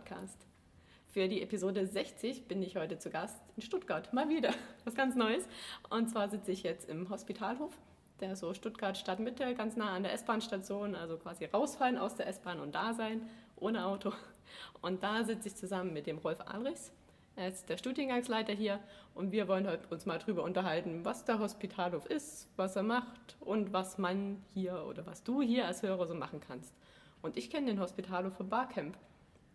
Podcast. Für die Episode 60 bin ich heute zu Gast in Stuttgart. Mal wieder. Was ganz Neues. Und zwar sitze ich jetzt im Hospitalhof, der so Stuttgart Stadtmitte, ganz nah an der S-Bahn-Station, also quasi rausfallen aus der S-Bahn und da sein, ohne Auto. Und da sitze ich zusammen mit dem Rolf Alrichs. Er ist der Studiengangsleiter hier und wir wollen heute uns mal darüber unterhalten, was der Hospitalhof ist, was er macht und was man hier oder was du hier als Hörer so machen kannst. Und ich kenne den Hospitalhof von Barcamp.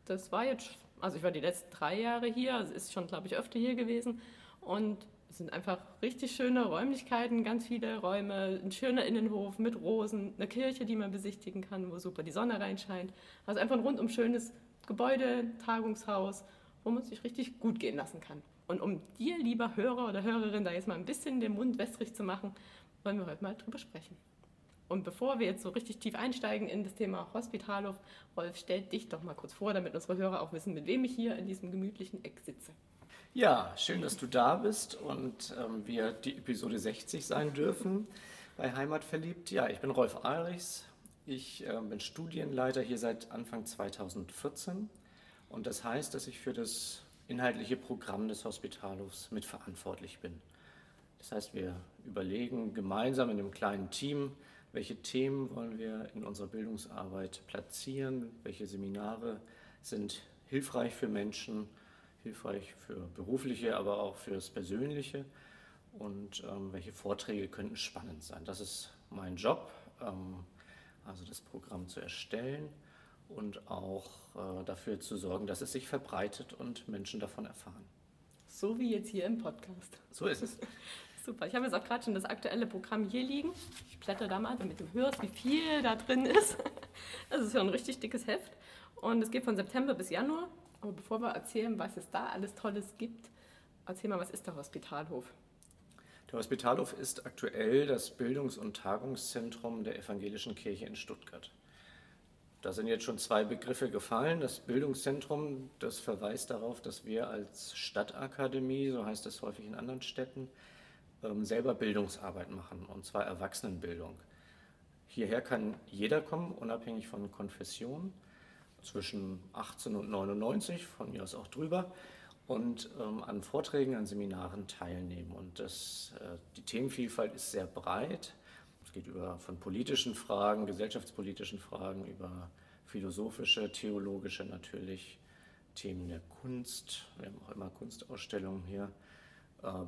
Das war jetzt also ich war die letzten drei Jahre hier, also ist schon, glaube ich, öfter hier gewesen. Und es sind einfach richtig schöne Räumlichkeiten, ganz viele Räume, ein schöner Innenhof mit Rosen, eine Kirche, die man besichtigen kann, wo super die Sonne reinscheint. Also einfach ein rundum schönes Gebäude, Tagungshaus, wo man sich richtig gut gehen lassen kann. Und um dir, lieber Hörer oder Hörerin, da jetzt mal ein bisschen den Mund wässrig zu machen, wollen wir heute mal drüber sprechen. Und bevor wir jetzt so richtig tief einsteigen in das Thema Hospitalhof, Rolf, stell dich doch mal kurz vor, damit unsere Hörer auch wissen, mit wem ich hier in diesem gemütlichen Eck sitze. Ja, schön, dass du da bist und ähm, wir die Episode 60 sein dürfen bei Heimat verliebt. Ja, ich bin Rolf Alrichs. Ich äh, bin Studienleiter hier seit Anfang 2014 und das heißt, dass ich für das inhaltliche Programm des Hospitalhofs mitverantwortlich bin. Das heißt, wir überlegen gemeinsam in einem kleinen Team, welche Themen wollen wir in unserer Bildungsarbeit platzieren? Welche Seminare sind hilfreich für Menschen, hilfreich für berufliche, aber auch fürs Persönliche? Und ähm, welche Vorträge könnten spannend sein? Das ist mein Job, ähm, also das Programm zu erstellen und auch äh, dafür zu sorgen, dass es sich verbreitet und Menschen davon erfahren. So wie jetzt hier im Podcast. So ist es. Super. Ich habe jetzt auch gerade schon das aktuelle Programm hier liegen. Ich blätter da mal, damit du hörst, wie viel da drin ist. Das ist ja ein richtig dickes Heft. Und es geht von September bis Januar. Aber bevor wir erzählen, was es da alles Tolles gibt, erzähl mal, was ist der Hospitalhof? Der Hospitalhof ist aktuell das Bildungs- und Tagungszentrum der Evangelischen Kirche in Stuttgart. Da sind jetzt schon zwei Begriffe gefallen. Das Bildungszentrum, das verweist darauf, dass wir als Stadtakademie, so heißt es häufig in anderen Städten, selber Bildungsarbeit machen, und zwar Erwachsenenbildung. Hierher kann jeder kommen, unabhängig von Konfession, zwischen 18 und 99, von mir aus auch drüber, und ähm, an Vorträgen, an Seminaren teilnehmen. Und das, äh, die Themenvielfalt ist sehr breit. Es geht über von politischen Fragen, gesellschaftspolitischen Fragen, über philosophische, theologische natürlich, Themen der Kunst. Wir haben auch immer Kunstausstellungen hier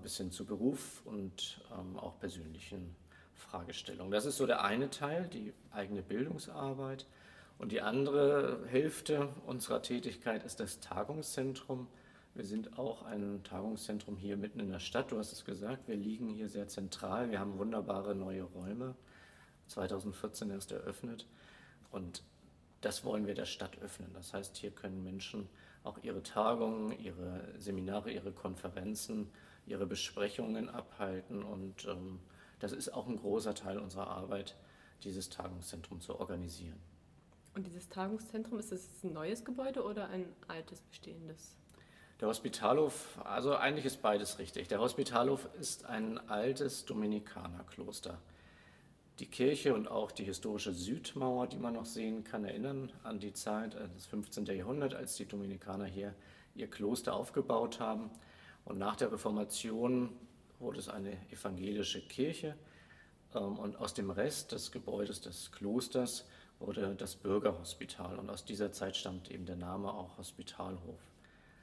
bis hin zu Beruf und ähm, auch persönlichen Fragestellungen. Das ist so der eine Teil, die eigene Bildungsarbeit. Und die andere Hälfte unserer Tätigkeit ist das Tagungszentrum. Wir sind auch ein Tagungszentrum hier mitten in der Stadt. Du hast es gesagt, wir liegen hier sehr zentral. Wir haben wunderbare neue Räume, 2014 erst eröffnet. Und das wollen wir der Stadt öffnen. Das heißt, hier können Menschen auch ihre Tagungen, ihre Seminare, ihre Konferenzen ihre Besprechungen abhalten. Und ähm, das ist auch ein großer Teil unserer Arbeit, dieses Tagungszentrum zu organisieren. Und dieses Tagungszentrum, ist es ein neues Gebäude oder ein altes bestehendes? Der Hospitalhof, also eigentlich ist beides richtig. Der Hospitalhof ist ein altes Dominikanerkloster. Die Kirche und auch die historische Südmauer, die man noch sehen kann, erinnern an die Zeit äh, des 15. Jahrhunderts, als die Dominikaner hier ihr Kloster aufgebaut haben. Und nach der Reformation wurde es eine evangelische Kirche. Ähm, und aus dem Rest des Gebäudes des Klosters wurde das Bürgerhospital. Und aus dieser Zeit stammt eben der Name auch Hospitalhof.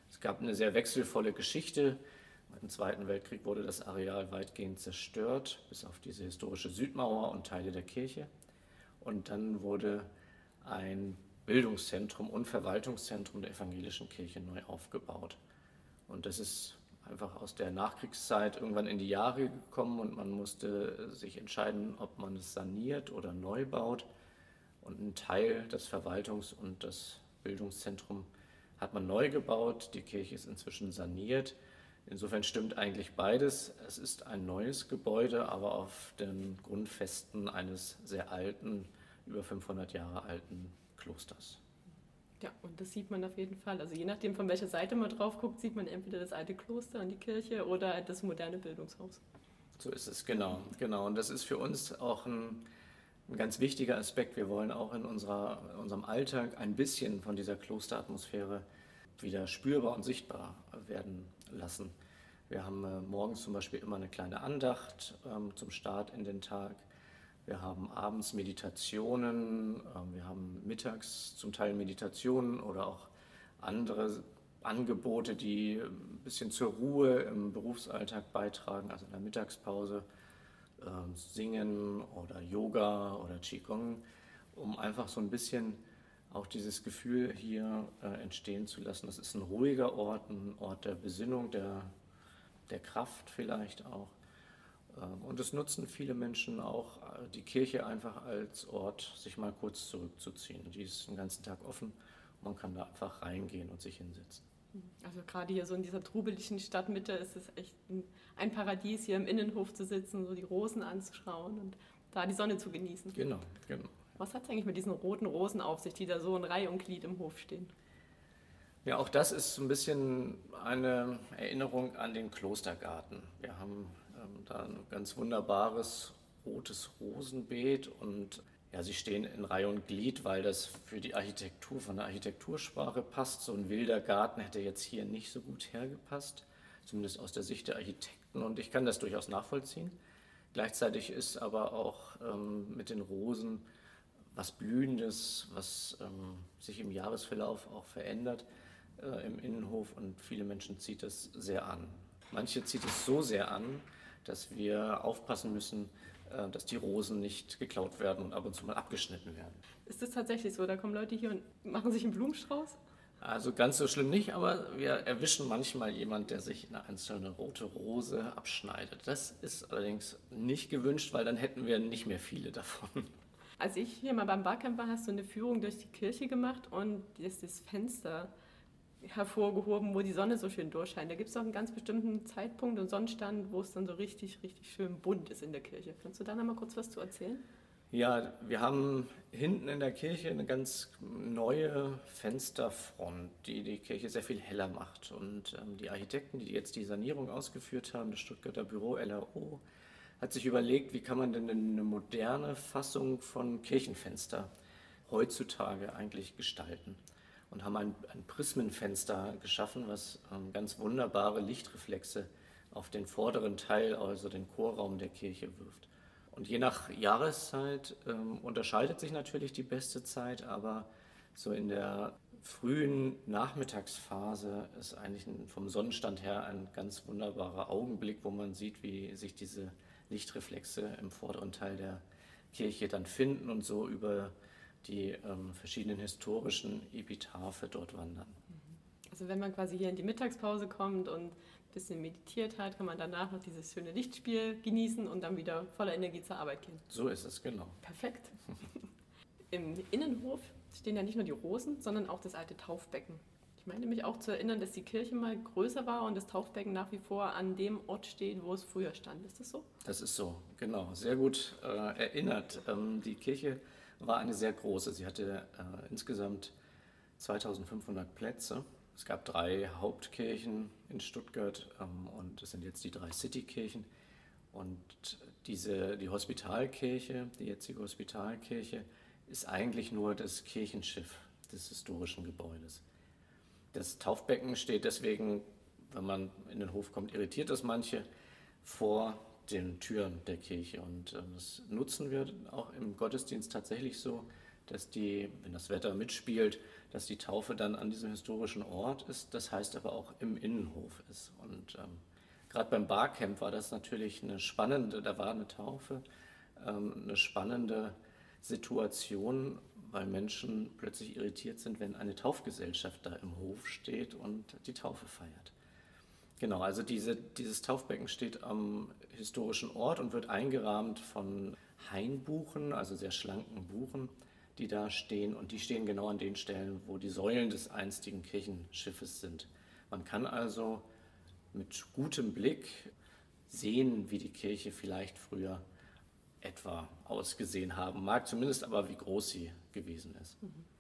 Es gab eine sehr wechselvolle Geschichte. Im Zweiten Weltkrieg wurde das Areal weitgehend zerstört, bis auf diese historische Südmauer und Teile der Kirche. Und dann wurde ein Bildungszentrum und Verwaltungszentrum der evangelischen Kirche neu aufgebaut. Und das ist einfach aus der Nachkriegszeit irgendwann in die Jahre gekommen und man musste sich entscheiden, ob man es saniert oder neu baut. Und ein Teil des Verwaltungs- und des Bildungszentrums hat man neu gebaut. Die Kirche ist inzwischen saniert. Insofern stimmt eigentlich beides. Es ist ein neues Gebäude, aber auf den Grundfesten eines sehr alten, über 500 Jahre alten Klosters. Ja, und das sieht man auf jeden Fall. Also je nachdem, von welcher Seite man drauf guckt, sieht man entweder das alte Kloster und die Kirche oder das moderne Bildungshaus. So ist es, genau. genau. Und das ist für uns auch ein, ein ganz wichtiger Aspekt. Wir wollen auch in unserer, unserem Alltag ein bisschen von dieser Klosteratmosphäre wieder spürbar und sichtbar werden lassen. Wir haben äh, morgens zum Beispiel immer eine kleine Andacht ähm, zum Start in den Tag. Wir haben abends Meditationen, ähm, wir haben mittags zum Teil Meditationen oder auch andere Angebote, die ein bisschen zur Ruhe im Berufsalltag beitragen, also in der Mittagspause ähm, Singen oder Yoga oder Qigong, um einfach so ein bisschen auch dieses Gefühl hier äh, entstehen zu lassen. Das ist ein ruhiger Ort, ein Ort der Besinnung, der, der Kraft vielleicht auch. Ähm, und es nutzen viele Menschen auch äh, die Kirche einfach als Ort, sich mal kurz zurückzuziehen. Die ist den ganzen Tag offen. Man kann da einfach reingehen und sich hinsetzen. Also gerade hier so in dieser trubeligen Stadtmitte ist es echt ein Paradies, hier im Innenhof zu sitzen, so die Rosen anzuschauen und da die Sonne zu genießen. Genau, genau. Was hat es eigentlich mit diesen roten Rosen auf sich, die da so in Reihe und Glied im Hof stehen? Ja, auch das ist so ein bisschen eine Erinnerung an den Klostergarten. Wir haben da ein ganz wunderbares rotes Rosenbeet und ja, sie stehen in Reihe und Glied, weil das für die Architektur von der Architektursprache passt. So ein wilder Garten hätte jetzt hier nicht so gut hergepasst, zumindest aus der Sicht der Architekten. Und ich kann das durchaus nachvollziehen. Gleichzeitig ist aber auch ähm, mit den Rosen was Blühendes, was ähm, sich im Jahresverlauf auch verändert äh, im Innenhof und viele Menschen zieht das sehr an. Manche zieht es so sehr an, dass wir aufpassen müssen, äh, dass die Rosen nicht geklaut werden und ab und zu mal abgeschnitten werden. Ist das tatsächlich so? Da kommen Leute hier und machen sich einen Blumenstrauß? Also ganz so schlimm nicht, aber wir erwischen manchmal jemand, der sich eine einzelne rote Rose abschneidet. Das ist allerdings nicht gewünscht, weil dann hätten wir nicht mehr viele davon. Als ich hier mal beim Barcamp war, hast du eine Führung durch die Kirche gemacht und das, das Fenster hervorgehoben, wo die Sonne so schön durchscheint. Da gibt es auch einen ganz bestimmten Zeitpunkt und Sonnenstand, wo es dann so richtig, richtig schön bunt ist in der Kirche. Kannst du da noch mal kurz was zu erzählen? Ja, wir haben hinten in der Kirche eine ganz neue Fensterfront, die die Kirche sehr viel heller macht. Und ähm, die Architekten, die jetzt die Sanierung ausgeführt haben, das Stuttgarter Büro LRO, hat sich überlegt, wie kann man denn eine moderne Fassung von Kirchenfenster heutzutage eigentlich gestalten und haben ein, ein Prismenfenster geschaffen, was ähm, ganz wunderbare Lichtreflexe auf den vorderen Teil, also den Chorraum der Kirche wirft. Und je nach Jahreszeit ähm, unterscheidet sich natürlich die beste Zeit, aber so in der frühen Nachmittagsphase ist eigentlich ein, vom Sonnenstand her ein ganz wunderbarer Augenblick, wo man sieht, wie sich diese Lichtreflexe im vorderen Teil der Kirche dann finden und so über die ähm, verschiedenen historischen Epitaphe dort wandern. Also wenn man quasi hier in die Mittagspause kommt und ein bisschen meditiert hat, kann man danach noch dieses schöne Lichtspiel genießen und dann wieder voller Energie zur Arbeit gehen. So ist es, genau. Perfekt. Im Innenhof stehen ja nicht nur die Rosen, sondern auch das alte Taufbecken. Ich meine mich auch zu erinnern, dass die Kirche mal größer war und das Taufbecken nach wie vor an dem Ort steht, wo es früher stand. Ist das so? Das ist so, genau. Sehr gut äh, erinnert. Ähm, die Kirche war eine sehr große. Sie hatte äh, insgesamt 2500 Plätze. Es gab drei Hauptkirchen in Stuttgart ähm, und es sind jetzt die drei Citykirchen. Und diese, die Hospitalkirche, die jetzige Hospitalkirche, ist eigentlich nur das Kirchenschiff des historischen Gebäudes. Das Taufbecken steht deswegen, wenn man in den Hof kommt, irritiert das manche, vor den Türen der Kirche. Und ähm, das nutzen wir auch im Gottesdienst tatsächlich so, dass die, wenn das Wetter mitspielt, dass die Taufe dann an diesem historischen Ort ist, das heißt aber auch im Innenhof ist. Und ähm, gerade beim Barcamp war das natürlich eine spannende, da war eine Taufe, ähm, eine spannende Situation, weil Menschen plötzlich irritiert sind, wenn eine Taufgesellschaft da im Hof steht und die Taufe feiert. Genau, also diese, dieses Taufbecken steht am historischen Ort und wird eingerahmt von Hainbuchen, also sehr schlanken Buchen, die da stehen. Und die stehen genau an den Stellen, wo die Säulen des einstigen Kirchenschiffes sind. Man kann also mit gutem Blick sehen, wie die Kirche vielleicht früher etwa ausgesehen haben mag, zumindest aber wie groß sie gewesen ist. Mhm.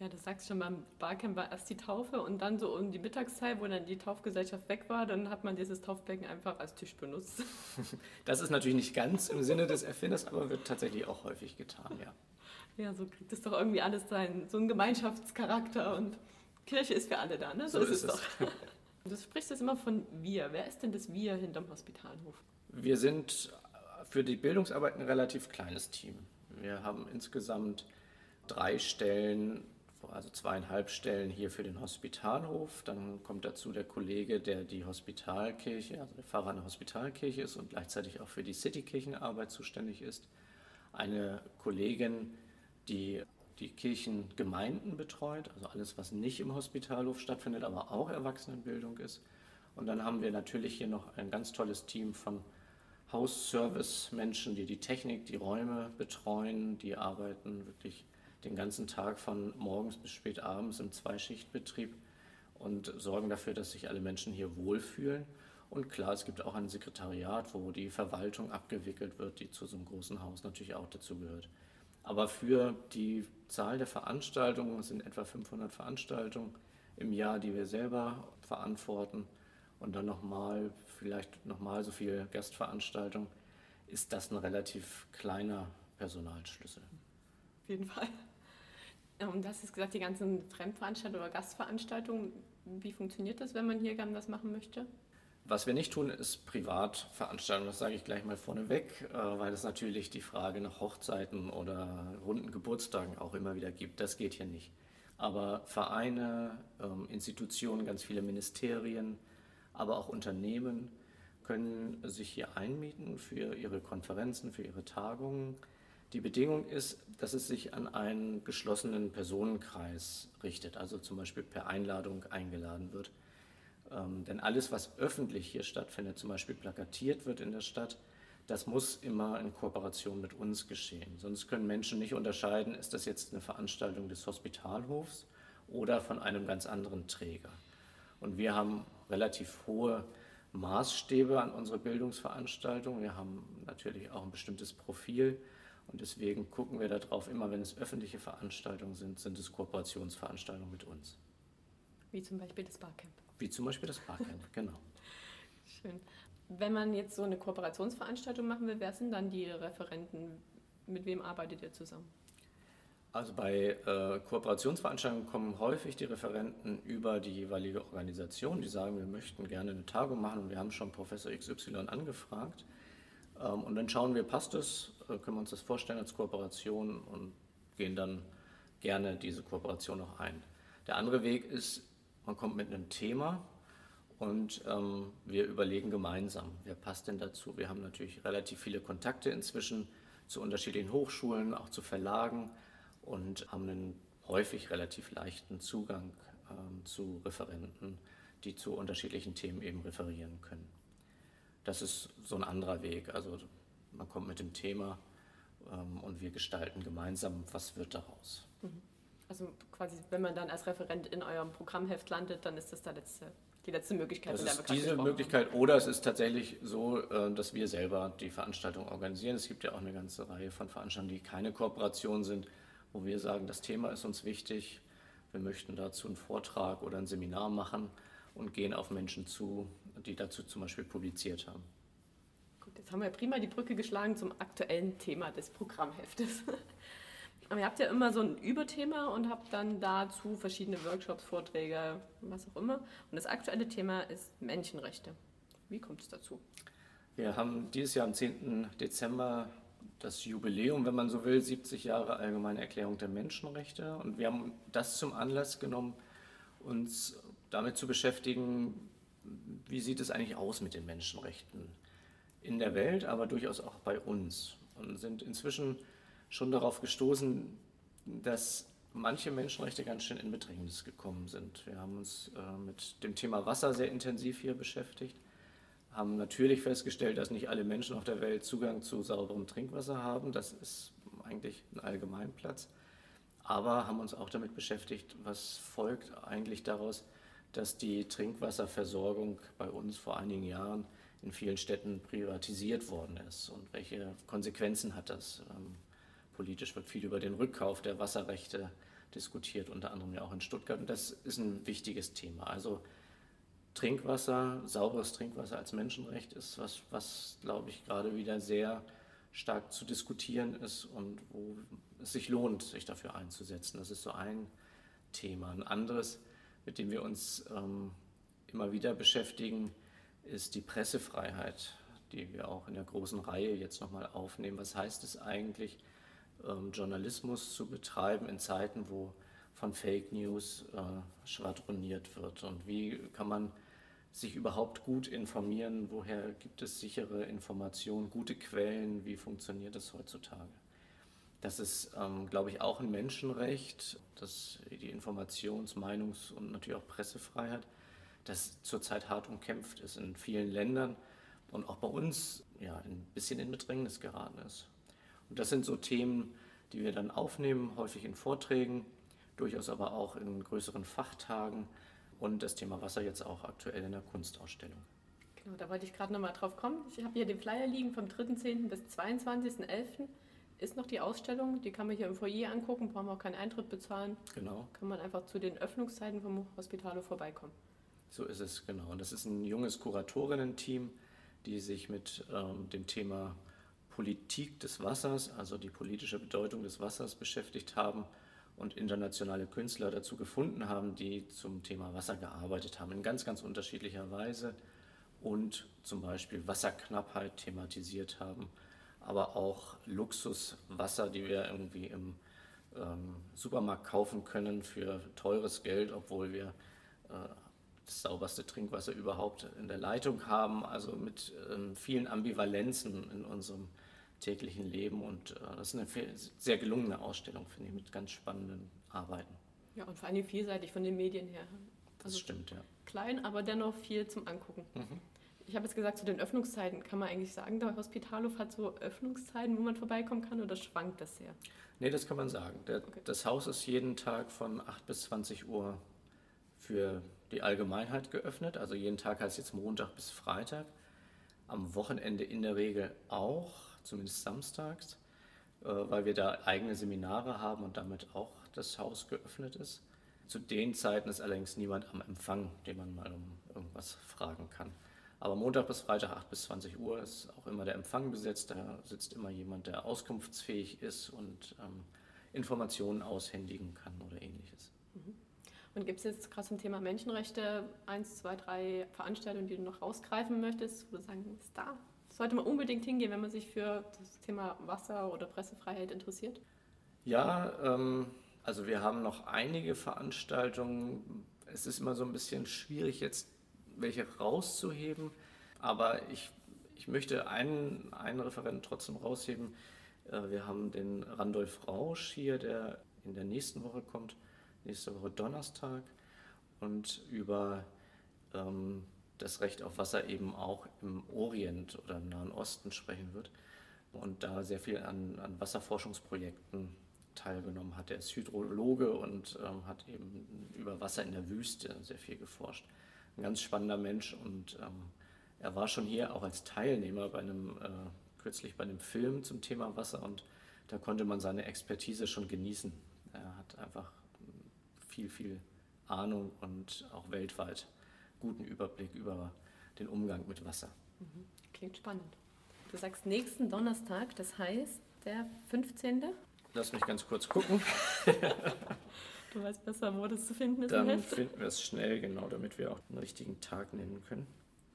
Ja, das sagst du schon, beim Barcamp war erst die Taufe und dann so um die Mittagszeit, wo dann die Taufgesellschaft weg war, dann hat man dieses Taufbecken einfach als Tisch benutzt. Das ist natürlich nicht ganz im Sinne des Erfinders, aber wird tatsächlich auch häufig getan, ja. Ja, so kriegt es doch irgendwie alles sein, so einen Gemeinschaftscharakter und Kirche ist für alle da, ne? So, so ist, es doch. Du sprichst jetzt immer von wir. Wer ist denn das wir hinterm Hospitalhof? Wir sind für die Bildungsarbeit ein relativ kleines Team. Wir haben insgesamt drei Stellen, also zweieinhalb Stellen hier für den Hospitalhof. Dann kommt dazu der Kollege, der die Hospitalkirche, also der Pfarrer einer Hospitalkirche ist und gleichzeitig auch für die Citykirchenarbeit zuständig ist. Eine Kollegin, die die Kirchengemeinden betreut, also alles, was nicht im Hospitalhof stattfindet, aber auch Erwachsenenbildung ist. Und dann haben wir natürlich hier noch ein ganz tolles Team von Hausservice-Menschen, die die Technik, die Räume betreuen, die arbeiten wirklich den ganzen Tag von morgens bis spät abends im Zweischichtbetrieb und sorgen dafür, dass sich alle Menschen hier wohlfühlen. Und klar, es gibt auch ein Sekretariat, wo die Verwaltung abgewickelt wird, die zu so einem großen Haus natürlich auch dazu gehört. Aber für die Zahl der Veranstaltungen, es sind etwa 500 Veranstaltungen im Jahr, die wir selber verantworten, und dann nochmal, vielleicht nochmal so viel Gastveranstaltungen, ist das ein relativ kleiner Personalschlüssel. Auf jeden Fall. Und das ist gesagt, die ganzen Fremdveranstaltungen oder Gastveranstaltungen, wie funktioniert das, wenn man hier gerne was machen möchte? Was wir nicht tun, ist Privatveranstaltungen. Das sage ich gleich mal vorneweg, äh, weil es natürlich die Frage nach Hochzeiten oder runden Geburtstagen auch immer wieder gibt. Das geht hier nicht. Aber Vereine, ähm, Institutionen, ganz viele Ministerien, aber auch Unternehmen können sich hier einmieten für ihre Konferenzen, für ihre Tagungen. Die Bedingung ist, dass es sich an einen geschlossenen Personenkreis richtet, also zum Beispiel per Einladung eingeladen wird. Ähm, denn alles, was öffentlich hier stattfindet, zum Beispiel plakatiert wird in der Stadt, das muss immer in Kooperation mit uns geschehen. Sonst können Menschen nicht unterscheiden, ist das jetzt eine Veranstaltung des Hospitalhofs oder von einem ganz anderen Träger. Und wir haben relativ hohe Maßstäbe an unsere Bildungsveranstaltungen. Wir haben natürlich auch ein bestimmtes Profil und deswegen gucken wir darauf, immer wenn es öffentliche Veranstaltungen sind, sind es Kooperationsveranstaltungen mit uns. Wie zum Beispiel das Barcamp. Wie zum Beispiel das Barcamp, genau. Schön. Wenn man jetzt so eine Kooperationsveranstaltung machen will, wer sind dann die Referenten? Mit wem arbeitet ihr zusammen? Also bei äh, Kooperationsveranstaltungen kommen häufig die Referenten über die jeweilige Organisation, die sagen, wir möchten gerne eine Tagung machen und wir haben schon Professor XY angefragt. Ähm, und dann schauen wir, passt es, äh, können wir uns das vorstellen als Kooperation und gehen dann gerne diese Kooperation noch ein. Der andere Weg ist, man kommt mit einem Thema und ähm, wir überlegen gemeinsam, wer passt denn dazu. Wir haben natürlich relativ viele Kontakte inzwischen zu unterschiedlichen Hochschulen, auch zu Verlagen und haben einen häufig relativ leichten Zugang ähm, zu Referenten, die zu unterschiedlichen Themen eben referieren können. Das ist so ein anderer Weg. Also man kommt mit dem Thema ähm, und wir gestalten gemeinsam, was wird daraus. Mhm. Also quasi, wenn man dann als Referent in eurem Programmheft landet, dann ist das der letzte, die letzte Möglichkeit. Das ist diese Möglichkeit oder es ist tatsächlich so, äh, dass wir selber die Veranstaltung organisieren. Es gibt ja auch eine ganze Reihe von Veranstaltungen, die keine Kooperation sind, wo wir sagen, das Thema ist uns wichtig, wir möchten dazu einen Vortrag oder ein Seminar machen und gehen auf Menschen zu, die dazu zum Beispiel publiziert haben. Gut, jetzt haben wir prima die Brücke geschlagen zum aktuellen Thema des Programmheftes. Aber ihr habt ja immer so ein Überthema und habt dann dazu verschiedene Workshops, Vorträge, was auch immer. Und das aktuelle Thema ist Menschenrechte. Wie kommt es dazu? Wir haben dieses Jahr am 10. Dezember das Jubiläum, wenn man so will, 70 Jahre Allgemeine Erklärung der Menschenrechte. Und wir haben das zum Anlass genommen, uns damit zu beschäftigen, wie sieht es eigentlich aus mit den Menschenrechten in der Welt, aber durchaus auch bei uns. Und sind inzwischen schon darauf gestoßen, dass manche Menschenrechte ganz schön in Bedrängnis gekommen sind. Wir haben uns äh, mit dem Thema Wasser sehr intensiv hier beschäftigt haben natürlich festgestellt, dass nicht alle Menschen auf der Welt Zugang zu sauberem Trinkwasser haben. Das ist eigentlich ein Allgemeinplatz. Aber haben uns auch damit beschäftigt, was folgt eigentlich daraus, dass die Trinkwasserversorgung bei uns vor einigen Jahren in vielen Städten privatisiert worden ist und welche Konsequenzen hat das. Ähm, politisch wird viel über den Rückkauf der Wasserrechte diskutiert, unter anderem ja auch in Stuttgart. Und das ist ein wichtiges Thema. Also Trinkwasser, sauberes Trinkwasser als Menschenrecht ist was, was glaube ich, gerade wieder sehr stark zu diskutieren ist und wo es sich lohnt, sich dafür einzusetzen. Das ist so ein Thema. Ein anderes mit dem wir uns ähm, immer wieder beschäftigen, ist die Pressefreiheit, die wir auch in der großen Reihe jetzt nochmal aufnehmen. Was heißt es eigentlich, ähm, Journalismus zu betreiben in Zeiten, wo von Fake News äh, schwadroniert wird? Und wie kann man sich überhaupt gut informieren? Woher gibt es sichere Informationen, gute Quellen? Wie funktioniert das heutzutage? Das ist, ähm, glaube ich, auch ein Menschenrecht, dass die Informations-, Meinungs- und natürlich auch Pressefreiheit, das zurzeit hart umkämpft ist in vielen Ländern und auch bei uns ja, ein bisschen in Bedrängnis geraten ist. Und das sind so Themen, die wir dann aufnehmen, häufig in Vorträgen, durchaus aber auch in größeren Fachtagen und das Thema Wasser jetzt auch aktuell in der Kunstausstellung. Genau, da wollte ich gerade nochmal drauf kommen. Ich habe hier den Flyer liegen vom 3.10. bis 22.11. ist noch die Ausstellung. Die kann man hier im Foyer angucken, brauchen wir auch keinen Eintritt bezahlen. Genau. Kann man einfach zu den Öffnungszeiten vom Hospitalo vorbeikommen. So ist es, genau. Und das ist ein junges Kuratorinnen-Team, die sich mit ähm, dem Thema Politik des Wassers, also die politische Bedeutung des Wassers beschäftigt haben und internationale Künstler dazu gefunden haben, die zum Thema Wasser gearbeitet haben, in ganz, ganz unterschiedlicher Weise und zum Beispiel Wasserknappheit thematisiert haben, aber auch Luxuswasser, die wir irgendwie im ähm, Supermarkt kaufen können für teures Geld, obwohl wir äh, das sauberste Trinkwasser überhaupt in der Leitung haben, also mit ähm, vielen Ambivalenzen in unserem täglichen Leben. Und äh, das ist eine sehr gelungene Ausstellung, finde ich, mit ganz spannenden Arbeiten. Ja, und vor allem vielseitig von den Medien her. Also das stimmt, ja. Klein, aber dennoch viel zum Angucken. Mhm. Ich habe jetzt gesagt, zu den Öffnungszeiten, kann man eigentlich sagen, der Hospitalhof hat so Öffnungszeiten, wo man vorbeikommen kann oder schwankt das sehr? Nee, das kann man sagen. Der, okay. Das Haus ist jeden Tag von 8 bis 20 Uhr für die Allgemeinheit geöffnet. Also jeden Tag heißt jetzt Montag bis Freitag. Am Wochenende in der Regel auch zumindest samstags, äh, weil wir da eigene Seminare haben und damit auch das Haus geöffnet ist. Zu den Zeiten ist allerdings niemand am Empfang, den man mal um irgendwas fragen kann. Aber Montag bis Freitag 8 bis 20 Uhr ist auch immer der Empfang besetzt. Da sitzt immer jemand, der auskunftsfähig ist und ähm, Informationen aushändigen kann oder ähnliches. Mhm. Und gibt es jetzt gerade zum Thema Menschenrechte eins, zwei, drei Veranstaltungen, die du noch rausgreifen möchtest, wo du sagen, ist da sollte man unbedingt hingehen, wenn man sich für das Thema Wasser oder Pressefreiheit interessiert? Ja, ähm, also wir haben noch einige Veranstaltungen. Es ist immer so ein bisschen schwierig, jetzt welche rauszuheben, aber ich, ich möchte einen, einen Referenten trotzdem rausheben. Äh, wir haben den Randolph Rausch hier, der in der nächsten Woche kommt, nächste Woche Donnerstag, und über ähm, das Recht auf Wasser eben auch im Orient oder im Nahen Osten sprechen wird und da sehr viel an, an Wasserforschungsprojekten teilgenommen hat. Er ist Hydrologe und ähm, hat eben über Wasser in der Wüste sehr viel geforscht. Ein ganz spannender Mensch und ähm, er war schon hier auch als Teilnehmer bei einem, äh, kürzlich bei einem Film zum Thema Wasser und da konnte man seine Expertise schon genießen. Er hat einfach viel, viel Ahnung und auch weltweit guten Überblick über den Umgang mit Wasser. Mhm. Klingt spannend. Du sagst nächsten Donnerstag, das heißt der 15. Lass mich ganz kurz gucken. du weißt besser, wo das zu finden ist. Dann finden wir es schnell, genau, damit wir auch den richtigen Tag nennen können.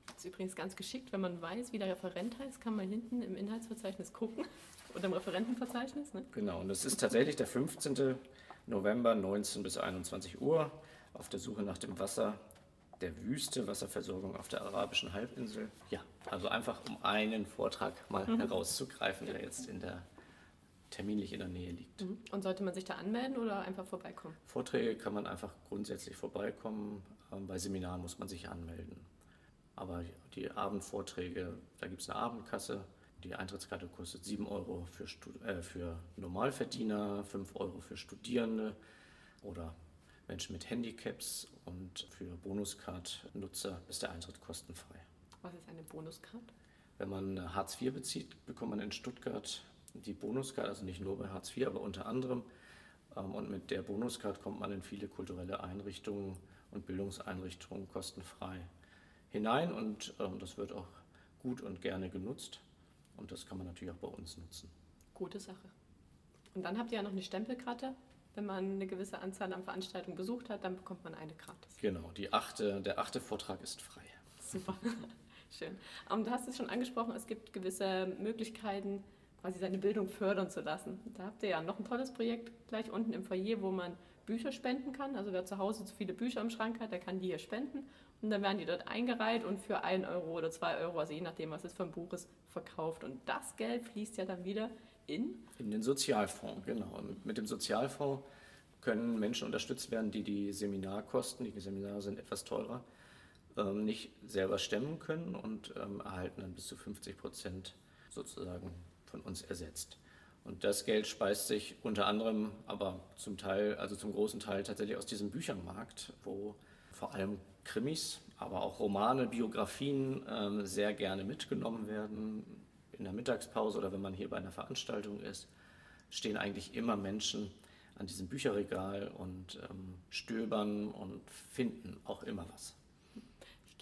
Das ist übrigens ganz geschickt, wenn man weiß, wie der Referent heißt, kann man hinten im Inhaltsverzeichnis gucken oder im Referentenverzeichnis. Ne? Genau, und das ist tatsächlich der 15. November, 19 bis 21 Uhr, auf der Suche nach dem Wasser der Wüste, Wasserversorgung auf der arabischen Halbinsel. Ja, also einfach um einen Vortrag mal mhm. herauszugreifen, der jetzt in der terminlich in der Nähe liegt. Mhm. Und sollte man sich da anmelden oder einfach vorbeikommen? Vorträge kann man einfach grundsätzlich vorbeikommen. Ähm, bei Seminaren muss man sich anmelden. Aber die Abendvorträge, da gibt es eine Abendkasse. Die Eintrittskarte kostet 7 Euro für, äh, für Normalverdiener, 5 Euro für Studierende oder Menschen mit Handicaps und für Bonuscard-Nutzer ist der Eintritt kostenfrei. Was ist eine Bonuscard? Wenn man Hartz IV bezieht, bekommt man in Stuttgart die Bonuscard, also nicht nur bei Hartz IV, aber unter anderem. Ähm, und mit der Bonuscard kommt man in viele kulturelle Einrichtungen und Bildungseinrichtungen kostenfrei hinein und ähm, das wird auch gut und gerne genutzt. Und das kann man natürlich auch bei uns nutzen. Gute Sache. Und dann habt ihr ja noch eine Stempelkarte wenn man eine gewisse Anzahl an Veranstaltungen besucht hat, dann bekommt man eine gratis. Genau, die achte, der achte Vortrag ist frei. Super, schön. Und du hast es schon angesprochen, es gibt gewisse Möglichkeiten, quasi seine Bildung fördern zu lassen. Da habt ihr ja noch ein tolles Projekt gleich unten im Foyer, wo man Bücher spenden kann. Also wer zu Hause zu viele Bücher im Schrank hat, der kann die hier spenden. Und dann werden die dort eingereiht und für 1 Euro oder 2 Euro, also je nachdem, was es für ein Buch ist, verkauft. Und das Geld fließt ja dann wieder in? In den Sozialfonds, genau. Und mit dem Sozialfonds können Menschen unterstützt werden, die die Seminarkosten, die Seminare sind etwas teurer, ähm, nicht selber stemmen können und ähm, erhalten dann bis zu 50 Prozent sozusagen von uns ersetzt. Und das Geld speist sich unter anderem, aber zum Teil, also zum großen Teil tatsächlich aus diesem Büchermarkt, wo vor allem Krimis, aber auch Romane, Biografien ähm, sehr gerne mitgenommen werden. In der Mittagspause oder wenn man hier bei einer Veranstaltung ist, stehen eigentlich immer Menschen an diesem Bücherregal und ähm, stöbern und finden auch immer was.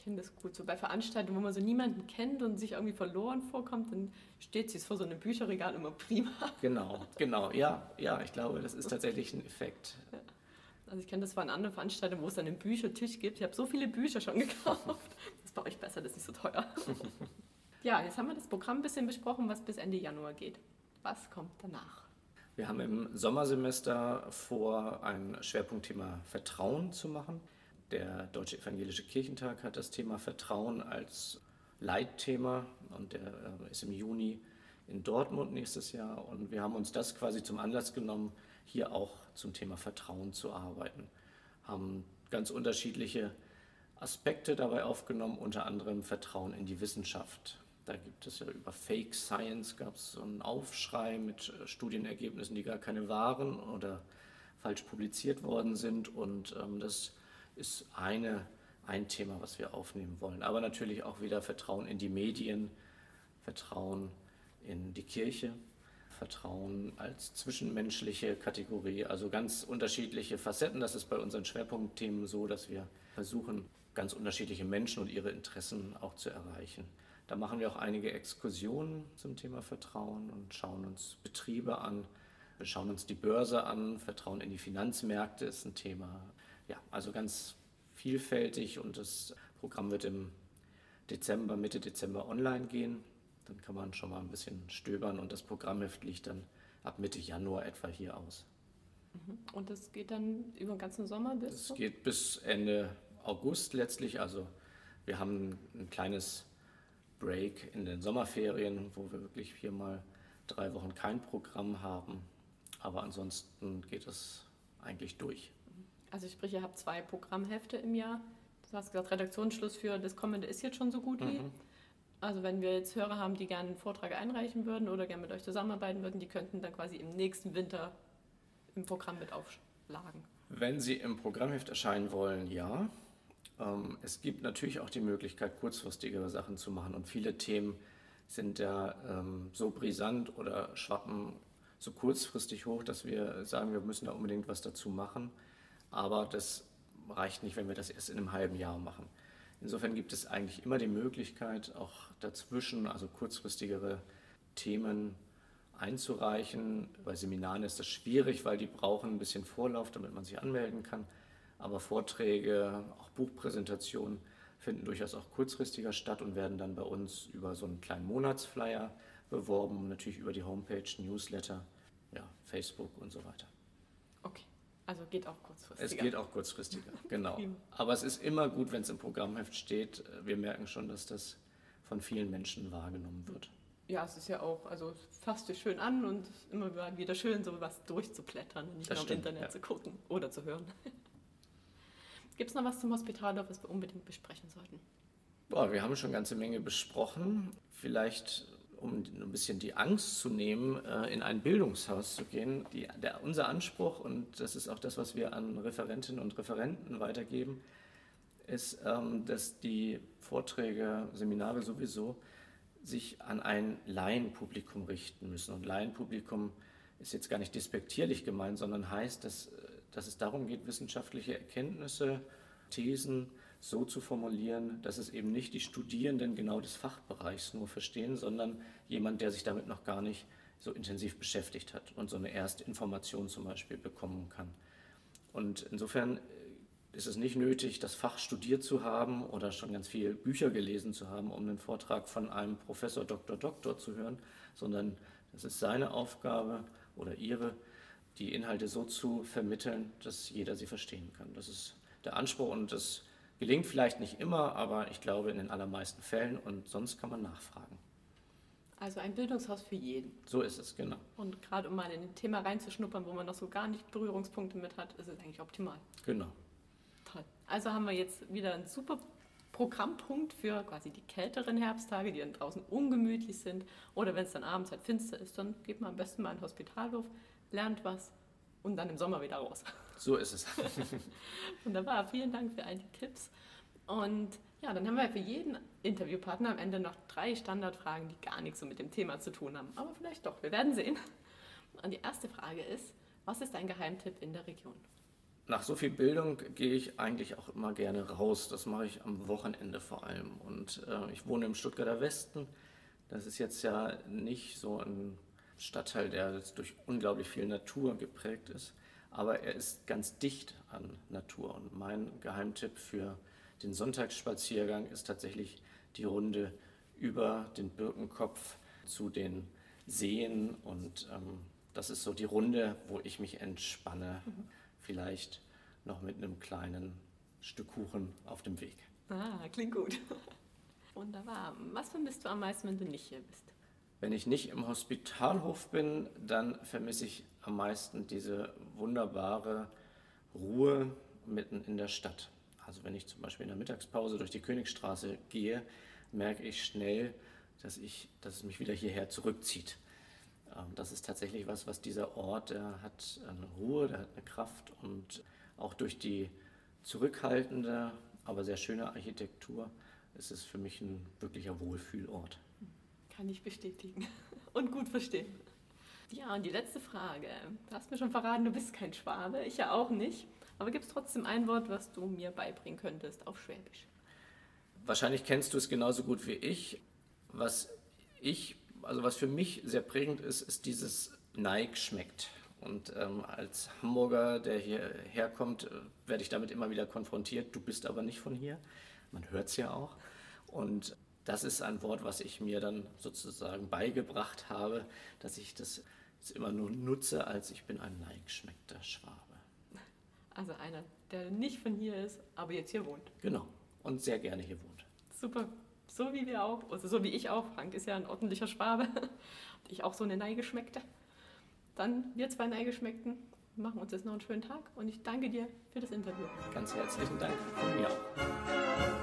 Ich kenne das gut. So bei Veranstaltungen, wo man so niemanden kennt und sich irgendwie verloren vorkommt, dann steht sie vor so einem Bücherregal immer prima. Genau, genau. Ja, ja, ich glaube, das ist tatsächlich ein Effekt. Ja. Also ich kenne das von anderen Veranstaltungen, wo es dann einen Büchertisch gibt. Ich habe so viele Bücher schon gekauft. Das ist bei euch besser, das ist nicht so teuer. Ja, jetzt haben wir das Programm ein bisschen besprochen, was bis Ende Januar geht. Was kommt danach? Wir haben im Sommersemester vor, ein Schwerpunktthema Vertrauen zu machen. Der Deutsche Evangelische Kirchentag hat das Thema Vertrauen als Leitthema und der äh, ist im Juni in Dortmund nächstes Jahr. Und wir haben uns das quasi zum Anlass genommen, hier auch zum Thema Vertrauen zu arbeiten. Haben ganz unterschiedliche Aspekte dabei aufgenommen, unter anderem Vertrauen in die Wissenschaft. Da gibt es ja über Fake Science gab es so einen Aufschrei mit äh, Studienergebnissen, die gar keine waren oder falsch publiziert worden sind. Und ähm, das ist eine, ein Thema, was wir aufnehmen wollen. Aber natürlich auch wieder Vertrauen in die Medien, Vertrauen in die Kirche. Vertrauen als zwischenmenschliche Kategorie, also ganz unterschiedliche Facetten. Das ist bei unseren Schwerpunktthemen so, dass wir versuchen, ganz unterschiedliche Menschen und ihre Interessen auch zu erreichen. Da machen wir auch einige Exkursionen zum Thema Vertrauen und schauen uns Betriebe an, wir schauen uns die Börse an, Vertrauen in die Finanzmärkte ist ein Thema. Ja, also ganz vielfältig und das Programm wird im Dezember, Mitte Dezember online gehen. Dann kann man schon mal ein bisschen stöbern und das Programmheft liegt dann ab Mitte Januar etwa hier aus. Mhm. Und das geht dann über den ganzen Sommer bis? Es geht bis Ende August letztlich. Also wir haben ein kleines Break in den Sommerferien, wo wir wirklich hier mal drei Wochen kein Programm haben. Aber ansonsten geht es eigentlich durch. Also sprich, ihr habt zwei Programmhefte im Jahr. Du hast gesagt, Redaktionsschluss für das kommende ist jetzt schon so gut wie. Mhm. Also wenn wir jetzt Hörer haben, die gerne einen Vortrag einreichen würden oder gerne mit euch zusammenarbeiten würden, die könnten dann quasi im nächsten Winter im Programm mit aufschlagen. Wenn sie im Programmheft erscheinen wollen, ja. Ähm, es gibt natürlich auch die Möglichkeit, kurzfristigere Sachen zu machen und viele Themen sind ja ähm, so brisant oder schwappen so kurzfristig hoch, dass wir sagen, wir müssen da unbedingt was dazu machen. Aber das reicht nicht, wenn wir das erst in einem halben Jahr machen. Insofern gibt es eigentlich immer die Möglichkeit, auch dazwischen, also kurzfristigere Themen einzureichen. Bei Seminaren ist das schwierig, weil die brauchen ein bisschen Vorlauf, damit man sich anmelden kann. Aber Vorträge, auch Buchpräsentationen finden durchaus auch kurzfristiger statt und werden dann bei uns über so einen kleinen Monatsflyer beworben, natürlich über die Homepage, Newsletter, ja, Facebook und so weiter. Also geht auch kurzfristiger. Es geht auch kurzfristiger, genau. Aber es ist immer gut, wenn es im Programmheft steht. Wir merken schon, dass das von vielen Menschen wahrgenommen wird. Ja, es ist ja auch, also fasst dich schön an und immer wieder schön, so was durchzublättern und nicht das nur stimmt, im Internet ja. zu gucken oder zu hören. Gibt es noch was zum Hospitaldorf, was wir unbedingt besprechen sollten? Boah, wir haben schon eine ganze Menge besprochen. Vielleicht um ein bisschen die Angst zu nehmen, äh, in ein Bildungshaus zu gehen. Die, der, unser Anspruch, und das ist auch das, was wir an Referentinnen und Referenten weitergeben, ist, ähm, dass die Vorträge, Seminare sowieso sich an ein Laienpublikum richten müssen. Und Laienpublikum ist jetzt gar nicht despektierlich gemeint, sondern heißt, dass, dass es darum geht, wissenschaftliche Erkenntnisse, Thesen, so zu formulieren, dass es eben nicht die Studierenden genau des Fachbereichs nur verstehen, sondern jemand, der sich damit noch gar nicht so intensiv beschäftigt hat und so eine erste Information zum Beispiel bekommen kann. Und insofern ist es nicht nötig, das Fach studiert zu haben oder schon ganz viele Bücher gelesen zu haben, um einen Vortrag von einem Professor, Doktor, Doktor zu hören, sondern es ist seine Aufgabe oder ihre, die Inhalte so zu vermitteln, dass jeder sie verstehen kann. Das ist der Anspruch und das gelingt vielleicht nicht immer, aber ich glaube in den allermeisten Fällen und sonst kann man nachfragen. Also ein Bildungshaus für jeden. So ist es, genau. Und gerade um mal in ein Thema reinzuschnuppern, wo man noch so gar nicht Berührungspunkte mit hat, ist es eigentlich optimal. Genau. Toll. Also haben wir jetzt wieder einen super Programmpunkt für quasi die kälteren Herbsttage, die dann draußen ungemütlich sind. Oder wenn es dann abends halt finster ist, dann geht man am besten mal in den Hospitalhof, lernt was und dann im Sommer wieder raus. So ist es. Wunderbar, vielen Dank für all die Tipps. Und ja, dann haben wir für jeden Interviewpartner am Ende noch drei Standardfragen, die gar nichts so mit dem Thema zu tun haben. Aber vielleicht doch, wir werden sehen. Und die erste Frage ist, was ist dein Geheimtipp in der Region? nach so viel Bildung gehe ich eigentlich auch immer gerne raus. Das mache ich am Wochenende vor allem. Und äh, ich wohne im Stuttgarter Westen. Das ist jetzt ja nicht so ein Stadtteil, der jetzt durch unglaublich viel Natur geprägt ist. Aber er ist ganz dicht an Natur. Und mein Geheimtipp für den Sonntagsspaziergang ist tatsächlich die Runde über den Birkenkopf zu den Seen. Und ähm, das ist so die Runde, wo ich mich entspanne. Mhm vielleicht noch mit einem kleinen Stück Kuchen auf dem Weg. Ah, klingt gut. Wunderbar. Was vermisst du am meisten, wenn du nicht hier bist? Wenn ich nicht im Hospitalhof bin, dann vermisse ich am meisten diese wunderbare Ruhe mitten in der Stadt. Also wenn ich zum Beispiel in der Mittagspause durch die Königstraße gehe, merke ich schnell, dass, ich, dass es mich wieder hierher zurückzieht. Ähm, das ist tatsächlich was, was dieser Ort, der hat eine Ruhe, der hat eine Kraft und auch durch die zurückhaltende, aber sehr schöne Architektur ist es für mich ein wirklicher Wohlfühlort. Kann ich bestätigen und gut verstehen. Ja, und die letzte Frage. Du hast mir schon verraten, du bist kein Schwabe, ich ja auch nicht. Aber gibt es trotzdem ein Wort, was du mir beibringen könntest auf Schwäbisch? Wahrscheinlich kennst du es genauso gut wie ich. Was ich also was für mich sehr prägend ist, ist dieses Neig schmeckt. Und ähm, als Hamburger, der hierher kommt, werde ich damit immer wieder konfrontiert. Du bist aber nicht von hier. Man hört es ja auch. Und das ist ein Wort, was ich mir dann sozusagen beigebracht habe, dass ich das jetzt immer nur nutze, als ich bin ein neigeschmeckter Schwabe. Also einer, der nicht von hier ist, aber jetzt hier wohnt. Genau. Und sehr gerne hier wohnt. Super so wie wir auch, also so wie ich auch. Frank ist ja ein ordentlicher Schwabe. Ich auch so eine Neigeschmeckte. Dann wir zwei Neigeschmeckten machen uns jetzt noch einen schönen Tag und ich danke dir für das Interview. Ganz herzlichen Dank von mir auch.